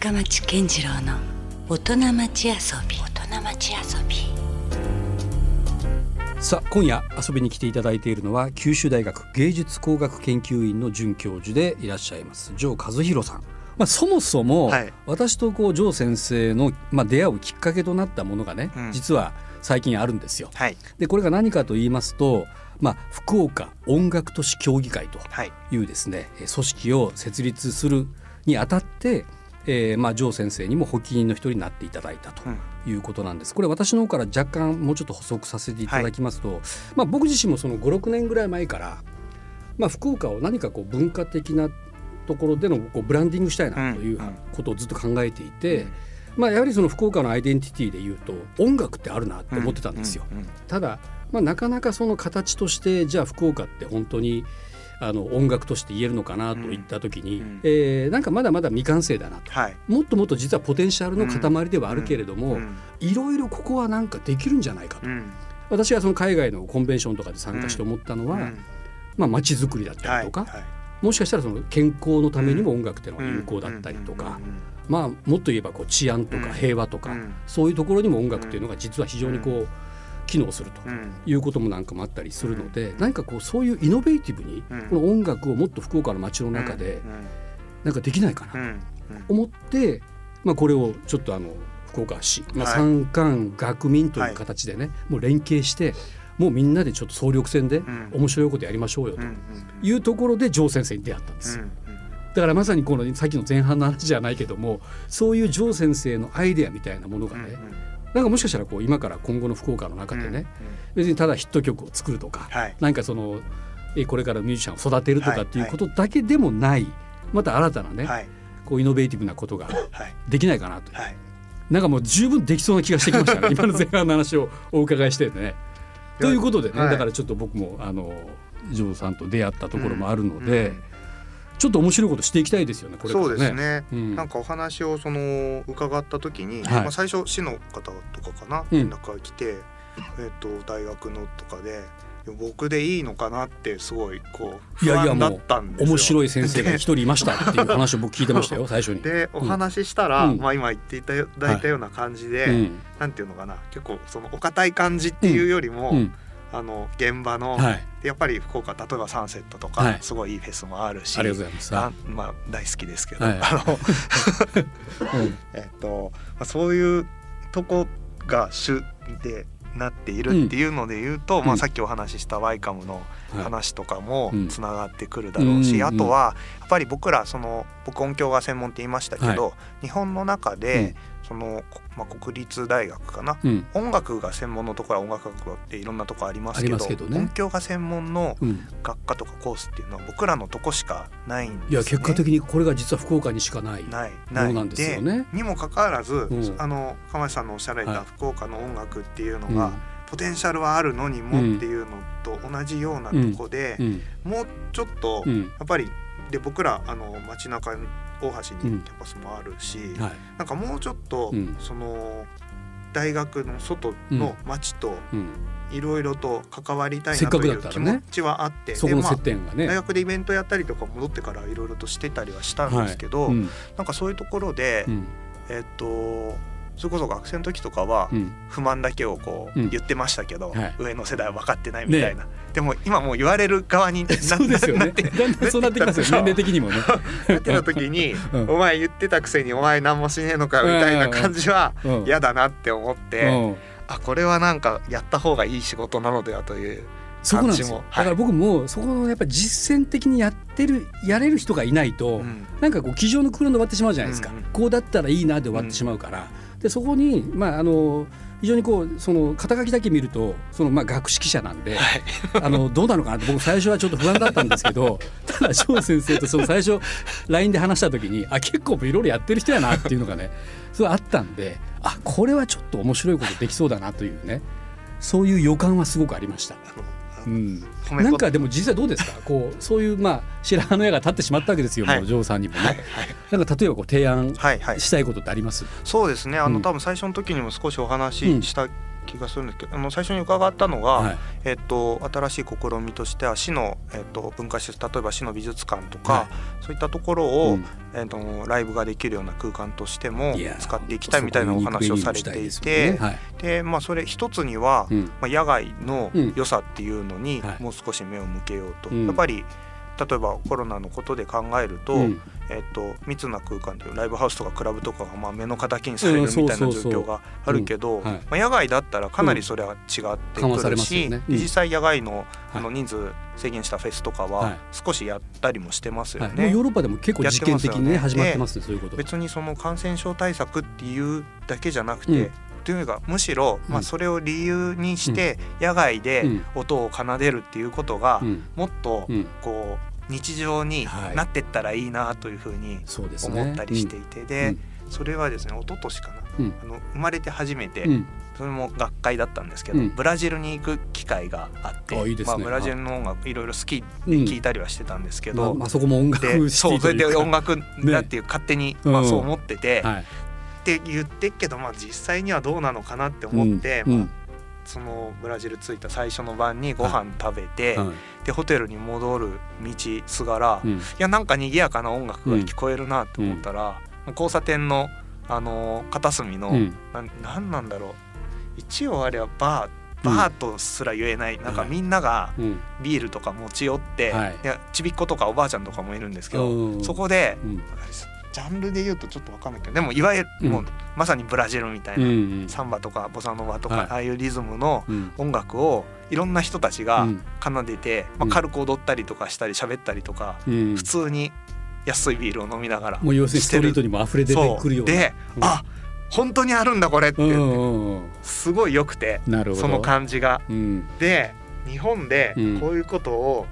深町健次郎の大人町遊び。大人町遊び。さあ今夜遊びに来ていただいているのは九州大学芸術工学研究院の准教授でいらっしゃいます城和弘さん。まあ、そもそも、はい。私とこう城先生の、まあ、出会うきっかけとなったものがね、うん。実は最近あるんですよ。はい。でこれが何かと言いますと、まあ、福岡音楽都市協議会とはい。いうですねえー組織を設立するにあたって、えーまあ、城先生にも発起人の一人になっていただいたとうん。いうことなんです。これ私の方から若干もうちょっと補足させていただきますと、まあ、僕自身もその56年ぐらい前から、まあ、福岡を何かこう文化的なところでのこうブランディングしたいなといううんうんことをずっと考えていて、まあ、やはりその福岡のアイデンティティでいうと音楽ってあるなって思ってたんですよ。うん。うん。ただ、まあ、なかなかその形としてじゃあ福岡って本当にあの音楽として言えるのかなといった時に、うんうんえーなんかまだまだ未完成だなと。はい。もっともっと実はポテンシャルの塊ではあるけれども、うんいろいろここはなんかできるんじゃないかと、うん。私がその海外のコンベンションとかで参加して思ったのは、うん。まあ街づくりだったりとか、はいはい。もしかしたらその健康のためにも音楽っていうのが有効だったりとか、まあもっと言えばこう治安とかうん。平和とか、うん。そういうところにも音楽っていうのが実は非常にこう機能すると。いうこともなんかもあったりするので、何かこうそういうイノベーティブにうん。この音楽をもっと福岡の街の中でなんかできないかなと思って、まあ、これをちょっとあの福岡市、まあ、はい三官学民という形でね、もう連携してもうみんなでちょっと総力戦でん。面白いことやりましょうよというところで城先生に出会ったんですよ。だからまさにこのさっきの前半の話じゃないけどもそういう城先生のアイデアみたいなものがね、なんかもしかしたらこう今から今後の福岡の中でね、別にただヒット曲を作るとか、はい。なんかそのえこれからミュージシャンを育てるとかはいっていうことだけでもない、また新たなね、はい。こうイノベーティブなことがはい。できないかなという、はい。なんかもう十分できそうな気がしてきましたね。今の前半の話をお伺いしてね。ということでね、はい。だからちょっと僕もあのジョーさんと出会ったところもあるので、うんちょっと面白いことしていきたいですよねこれね。そうですね。うん。なんかお話をその伺った時に、はい。まあ、最初市の方とかかなうん。連絡が来て、えっと大学のとかでいや僕でいいのかなってすごいこう不いやいや安だったんですよ。面白い先生が一人いましたっていう話を僕聞いてましたよ 最初に。でお話ししたら、うん。まあ、今言っていただいたような感じで、うん。なんていうのかな結構そのお堅い感じっていうよりも、うんあの現場の、はい、やっぱり福岡例えばサンセットとか、はい。すごいいいフェスもあるしありがとうございます。あまあ大好きですけど、はい。あの うん。えっと、まあ、そういうとこが主でなっているっていうので言うと、うん。まあ、さっきお話ししたワイカムのはい。話とかもうん。つながってくるだろうし、うんあとはやっぱり僕らその僕音響が専門って言いましたけど、日本の中で、その、こまあ、国立大学かな。うん。音楽が専門のところは音楽学っていろんなとこありますけどすけどね。音響が専門のうん、学科とかコースっていうのは僕らのとこしかないんですよ、ね。いや結果的にこれが実は福岡にしかない。ないないなんですよね。にもかかわらず、ん。あの釜石さんのおっしゃられはい。た福岡の音楽っていうのが、うん。ポテンシャルはあるのにもうんっていうのと同じようなとこで、うん。もうちょっと、やうん。っぱりで僕らあの街中大橋うん。にキャンパスもあるし、はい。なんかもうちょっと、うん。その大学の外の街とうん、いろいろと関わりたいなという気持ちはあって、そこのでまあ接点がね。大学でイベントやったりとか戻ってからいろいろとしてたりはしたんですけど、うん。なんかそういうところで、うん。えっとそれこそ学生の時とかはうん。不満だけをこうん。う言ってましたけど、はい。上の世代は分かってないみたいな、でも今もう言われる側にな そうですよね。な ってだんだんそうなってきますよ。年齢的にもね。なってた時に、うん。お前言ってたくせにお前何もしねえのかみたいな感じはうん。嫌だなって思って、うん。あこれはなんかやった方がいい仕事なのではというそこなんですよ。感じも。だから僕もそこのやっぱり実践的にやってるやれる人がいないと、うん。なんかこう机上の空論で終わってしまうじゃないですか、うんうん。こうだったらいいなで終わってしまうから、でそこにまああの非常にこうその肩書きだけ見るとそのまあ学識者なんで、はい あのどうなのかなって僕最初はちょっと不安だったんですけど ただ翔先生とその最初 LINE で話した時にあ結構いろいろやってる人やなっていうのがね それあったんであこれはちょっと面白いことできそうだなというねそういう予感はすごくありました。うん、なんかでも実際どうですか？こうそういうまあ白羽の矢が立ってしまったわけですよ、はい。もうジョーさんにもね、はいなんか例えばこう提案はいはい。したいことってあります、そうですね。あの、うん。多分最初の時にも少しお話しした気がするんですけどあの最初に伺ったのが、はい。えっと、新しい試みとしては市の、えっと、文化施設例えば市の美術館とか、はい。そういったところを、うん。えっと、ライブができるような空間としても使っていきたいみたいなお話をされていてですよね。はい。で、まあ、それ一つには、うん。まあ、野外のうん。良さっていうのにはい。もう少し目を向けようと、うん。やっぱり例えばコロナのことで考えると,、うん。えっと密な空間でいうライブハウスとかクラブとかがまあ目の敵にされるみたいな状況があるけど、まあ、野外だったらかなりそれは違ってくるし、実際野外のあはい。の人数制限したフェスとかははい。少しやったりもしてますよね。ヨーロッパでも結構実験的にね始まってますねそういうこと別にその感染症対策っていうだけじゃなくて、うん。というかむしろ、まあ、うんそれを理由にして野外でうん。音を奏でるっていうことがうん。もっとうん。こう日常にはい。なってったらいいなというふうに思ったりしていて、で、うん。それはですね一昨年かな、うん。あの生まれて初めて、うん。それも学会だったんですけど、うん。ブラジルに行く機会があってまあ、ブラジルの音楽いろいろ好きでうん聞いたりはしてたんですけど、まあまあ、そこも音楽そうそれで音楽だっていう勝手に、うんまあ、そう思ってて、はい。って言ってっけど、まあ、実際にはどうなのかなって思って、うん。まあ、そのブラジル着いた最初の晩にご飯食べて、はい。でホテルに戻る道すがら、いうん。やなんか賑やかな音楽が聞こえるなって思ったら、交差点の、あのー片隅の、うん。なんなんだろう。一応あれはバーバーとすら言えない、なんかみんながうん。ビールとか持ち寄って、はい。でちびっ子とかおばあちゃんとかもいるんですけど、うん。そこでうんジャンルで言うとちょっと分かんないけどでもいわゆるうん。もうまさにブラジルみたいうんな、うん。サンバとかボサノバとか、はい。ああいうリズムのうん。音楽をいろんな人たちがうん。奏でて、まあ、うん軽く踊ったりとかしたり喋ったりとか、うん。普通に安いビールを飲みながらもう要するにストリートにも溢れ出てくるような。で、うん。あ本当にあるんだこれって。すごい良くてその感じが。うん。で日本でうん。こういうことを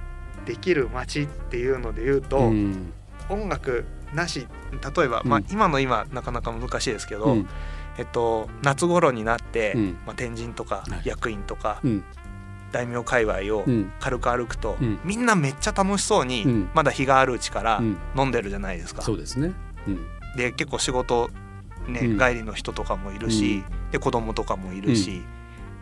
できる街っていうので言うと、うん。音楽なし。例えば、うん。まあ、今の今なかなか難しいですけど、うん。えっと、夏頃になって、うん。まあ、天神とかはい。役員とかうん。大名界隈をうん。軽く歩くと、うん。みんなめっちゃ楽しそうに、うん。まだ日があるうちからうん。飲んでるじゃないですか。そうですね。うん。で結構仕事、ねうん。帰りの人とかもいるし、で子供とかもいるし、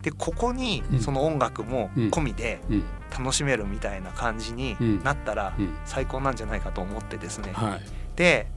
でここにうん。その音楽もうん。込みでうん。楽しめるみたいな感じにうん。なったらうん。最高なんじゃないかと思ってですね。はいで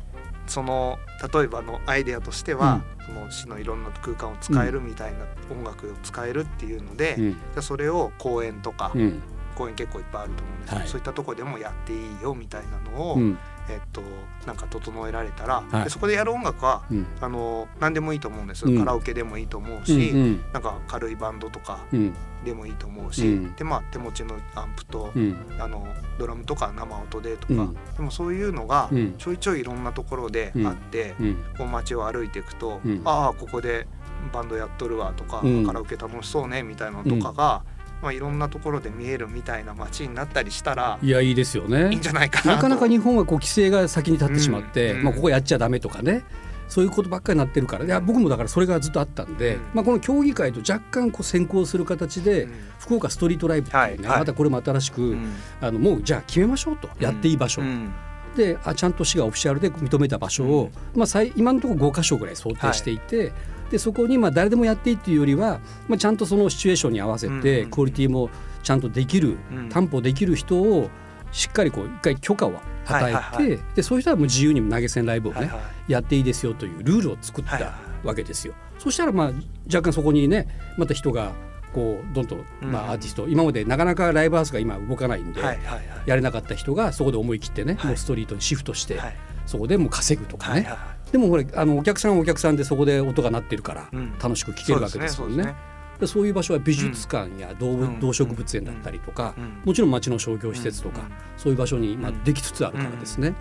その例えばのアイデアとしては、その市のいろんな空間を使えるみたいな音楽を使えるっていうので、うん。じゃあそれを公園とか、うん。公園結構いっぱいあると思うんですけど、はい。そういったとこでもやっていいよみたいなのを、うんえっとなんか整えられたら、はい。でそこでやる音楽はうん。あの何でもいいと思うんです、うん。カラオケでもいいと思ううし、ん。なんか軽いバンドとかうん。でもいいと思うし、うん。でまあ手持ちのアンプと、うん。あのドラムとか生音でとか、うん。でもそういうのがうん。ちょいちょいいろんなところであって、うん。こう街を歩いていくと、うん。ああここでバンドやっとるわとか、うん。カラオケ楽しそうねみたいなのとかが、まあ、いろんなところで見えるみたいな街になったりしたらいやいいですよいね。いんじゃないかなと。なかなか日本はこう規制が先に立ってしまって、うん。まあ、ここやっちゃダメとかね。そういうことばっかりになってるから。いや僕もだからそれがずっとあったんで、うん。まあ、この競技会と若干こう先行する形で、うん。福岡ストリートライブっていうね、はいはい。またこれも新しく、うん。あのもうじゃあ決めましょうと、やっていい場所、うん。であちゃんと市がオフィシャルで認めた場所を、まあ、最今のところ5箇所ぐらい想定していて、でそこにまあ誰でもやっていいっていうよりは、まあ、ちゃんとそのシチュエーションに合わせて、うんクオリティもちゃんとできる、うん。担保できる人をしっかりこう一回許可を与えて、はいはいはでそういう人はもう自由に投げ銭ライブをね、はいはいやっていいですよというルールを作ったはいはわけですよ。そしたらまあ若干そこにねまた人がこうどんどん、まうん。あ、アーティスト今までなかなかライブハウスが今動かないんで、はいはいはい。やれなかった人がそこで思い切ってね、はい。もうストリートにシフトして、はい。そこでもう稼ぐとかね、はいはいはでもこれあのお客さんはお客さんでそこで音が鳴ってるからうん。楽しく聴けるわけですもんね。そうでそういう場所は美術館や動,、うん。動植物園だったりとか、うん。もちろん町の商業施設とか、うん。そういう場所に、まあうん。できつつあるからですね、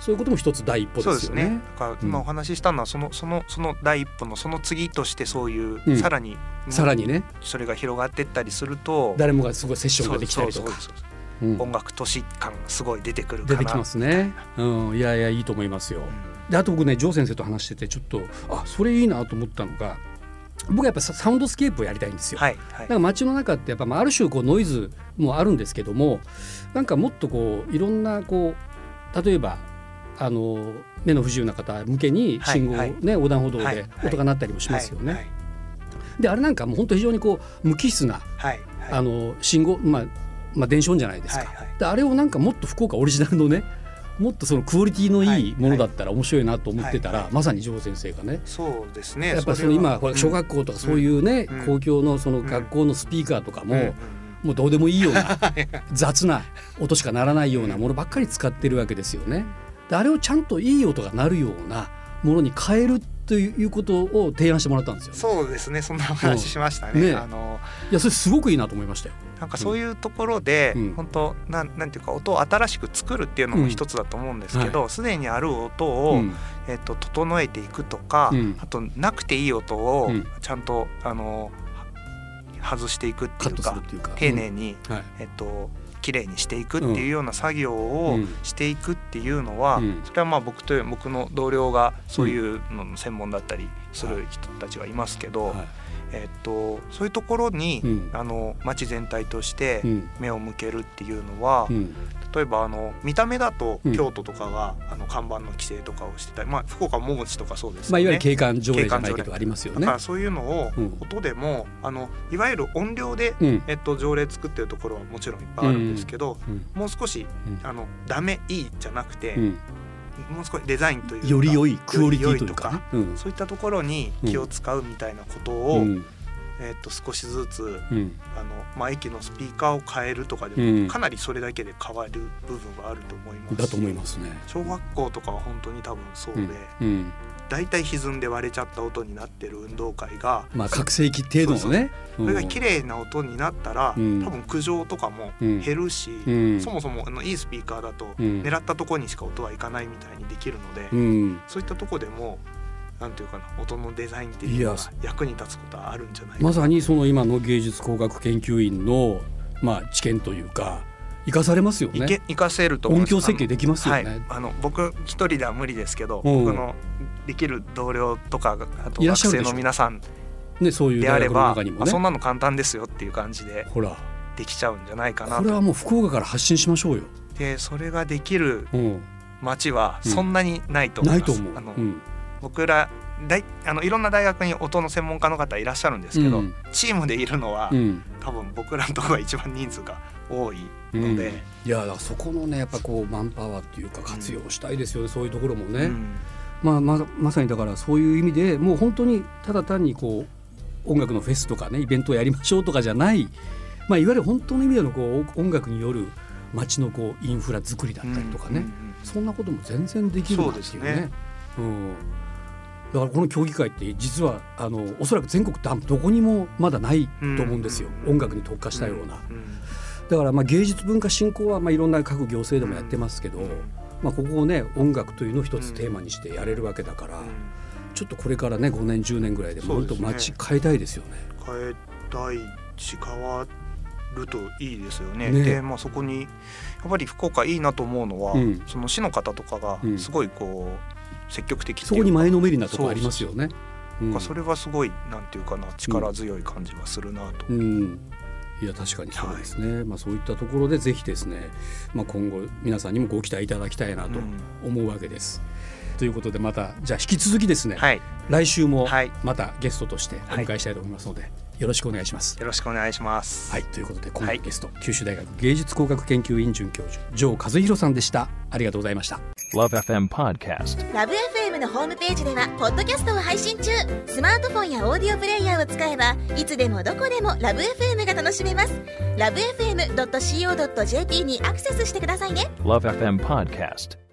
そういうことも一つ第一歩でよね。ですすね。だから今お話ししたのはそのそのその第一歩のその次としてそういう、うん。さらにさらにね。それが広がっていったりすると誰もがすごいセッションができたりとか。音楽都市感すごい出てくるかな。出てきますね。うん、いやいやいいと思いますよ。であと僕ねジョー先生と話しててちょっとあそれいいなと思ったのが僕はやっぱササウンドスケープをやりたいんですよ。はいはい。か街の中ってやっぱまあある種こうノイズもあるんですけどもなんかもっとこういろんなこう例えばあの目の不自由な方向けに信号、はい。はいね横断歩道で音が鳴ったりもしますよね。はいはい。であれなんかもう本当非常にこう無機質なはいはい。あの信号、まあ、まあ電子音じゃないですか、はいはい。であれをなんかもっと福岡オリジナルのねもっとそのクオリティのいいものだったら面白いなと思ってたら、まさに城先生がね。そうですね。やっぱその今ほら小学校とかそういうね、うん。公共のその学校のスピーカーとかも、もうどうでもいいような 雑な音しかならないようなものばっかり使ってるわけですよね。であれをちゃんといい音が鳴るようなものに変えるということを提案してもらったんですよ、ね。そうですね。そんなお話しましたね。ね。あのいやそれすごくいいなと思いましたよ。なんかそういうところで、うん。本当なんなんていうか音を新しく作るっていうのも一つだと思うんですけどすで、にある音を、うん。えっと整えていくとか、うん。あとなくていい音をうん。ちゃんと、あの外していくっていうか丁寧に、うん。はい。えっと綺麗にしていくっていうような作業をうんしていくっていうのは、うん。それはまあ僕と僕の同僚がそういうのの専門だったりする人たちがいますけど、はい。えっとそういうところに、うん。あの町全体としてうん。目を向けるっていうのは、うん例えばあの見た目だとうん。京都とかが、あの看板の規制とかをしてたり、まあ、福岡ももちとかそうですよね。まあ、いわゆる景観条例じゃないけどありますよね。だから。そういうのをうん。音でも、あのいわゆる音量で、うん。えっと、条例作ってるところはもちろんいっぱいあるんですけど、うん。もう少しうん。あのダメいいじゃなくて、うん。もう少しデザインというかより良いクオリティというよかそういったところに気を使うみたいなことを、うんえっと少しずつうん。あの、まあ、駅のスピーカーを変えるとかでうん。もかなりそれだけで変わる部分はあると思います。しだと思いますね。小学校とかは本当に多分そうで、うん。うん。だいたい歪んで割れちゃった音になってる運動会がまあ覚醒器程度のね。それが綺麗な音になったら、うん。多分苦情とかもうん。減るし、うん。そもそもあのいいスピーカーだとうん。狙ったところにしか音はいかないみたいにできるので、うん。そういったところでもなんていうかな音のデザインっていうのが役に立つことはあるんじゃないか。まさにその今の芸術工学研究院のまあ知見というか生かされますよいね。け活かせると音響設計できますよね。はい、あの僕一人では無理ですけど、うん。僕のできる同僚とかがあと学生の皆さんねそういうであれば、ね。あそん。なの簡単ですよっていう感じでほら。できちゃうんじゃないかなこれはもう福岡から発信しましょうよ。でそれができるうん、町はそんなにないと思ないいます、と思う。あのうん僕ら大あのいろんな大学に音の専門家の方いらっしゃるんですけど、うん。チームでいるのは、うん。多分僕らのところが一番人数が多いのうん。で、いやだからそこのねやっぱこうマンパワーっていうか活用したいですよね、そういうところもね。うん。まあ、ままさにだからそういう意味でもう本当にただ単にこう音楽のフェスとかねイベントをやりましょうとかじゃない、まあ、いわゆる本当の意味でのこう音楽による街のこうインフラ作りだったりとかね、うんうんそんなことも全然できるなっていうそうね。ですね。うんだからこの競技会って実はあのおそらく全国どどこにもまだないと思うんですよ、うん。音楽に特化したような。ん。ん。だからまあ芸術文化振興はまあいろんな各行政でもやってますけど、まあ、ここをね音楽というのを一つテーマにしてやれるわけだから、ちょっとこれからね5年10年ぐらいでもっとそうですね。街変えたいですよね。変えたいし変わるといいですよね。ね。で、まあ、そこにやっぱり福岡いいなと思うのは、うん。その市の方とかがうん。すごいこう積極的そこに前のめりなとこありますよね。それはすごいなんていうかな力強い感じがするなと。うん。いや確かにそうですね、まあそういったところでぜひですね、まあ、今後皆さんにもご期待いただきたいなとうん。思うわけです。ということでまたじゃあ引き続きですね、はい、来週もはい。またゲストとしてお迎えしたいと思いますので、よろしくお願いします。よろしくお願いします。はいということで今はい回ゲスト、九州大学芸術工学研究院准教授城和弘さんでしたありがとうございました。Love FM Podcast. ラブ f m のホームページではポッドキャストを配信中スマートフォンやオーディオプレイヤーを使えばいつでもどこでもラブ f m が楽しめますラブ FM.co.jp にアクセスしてくださいね Love FM Podcast.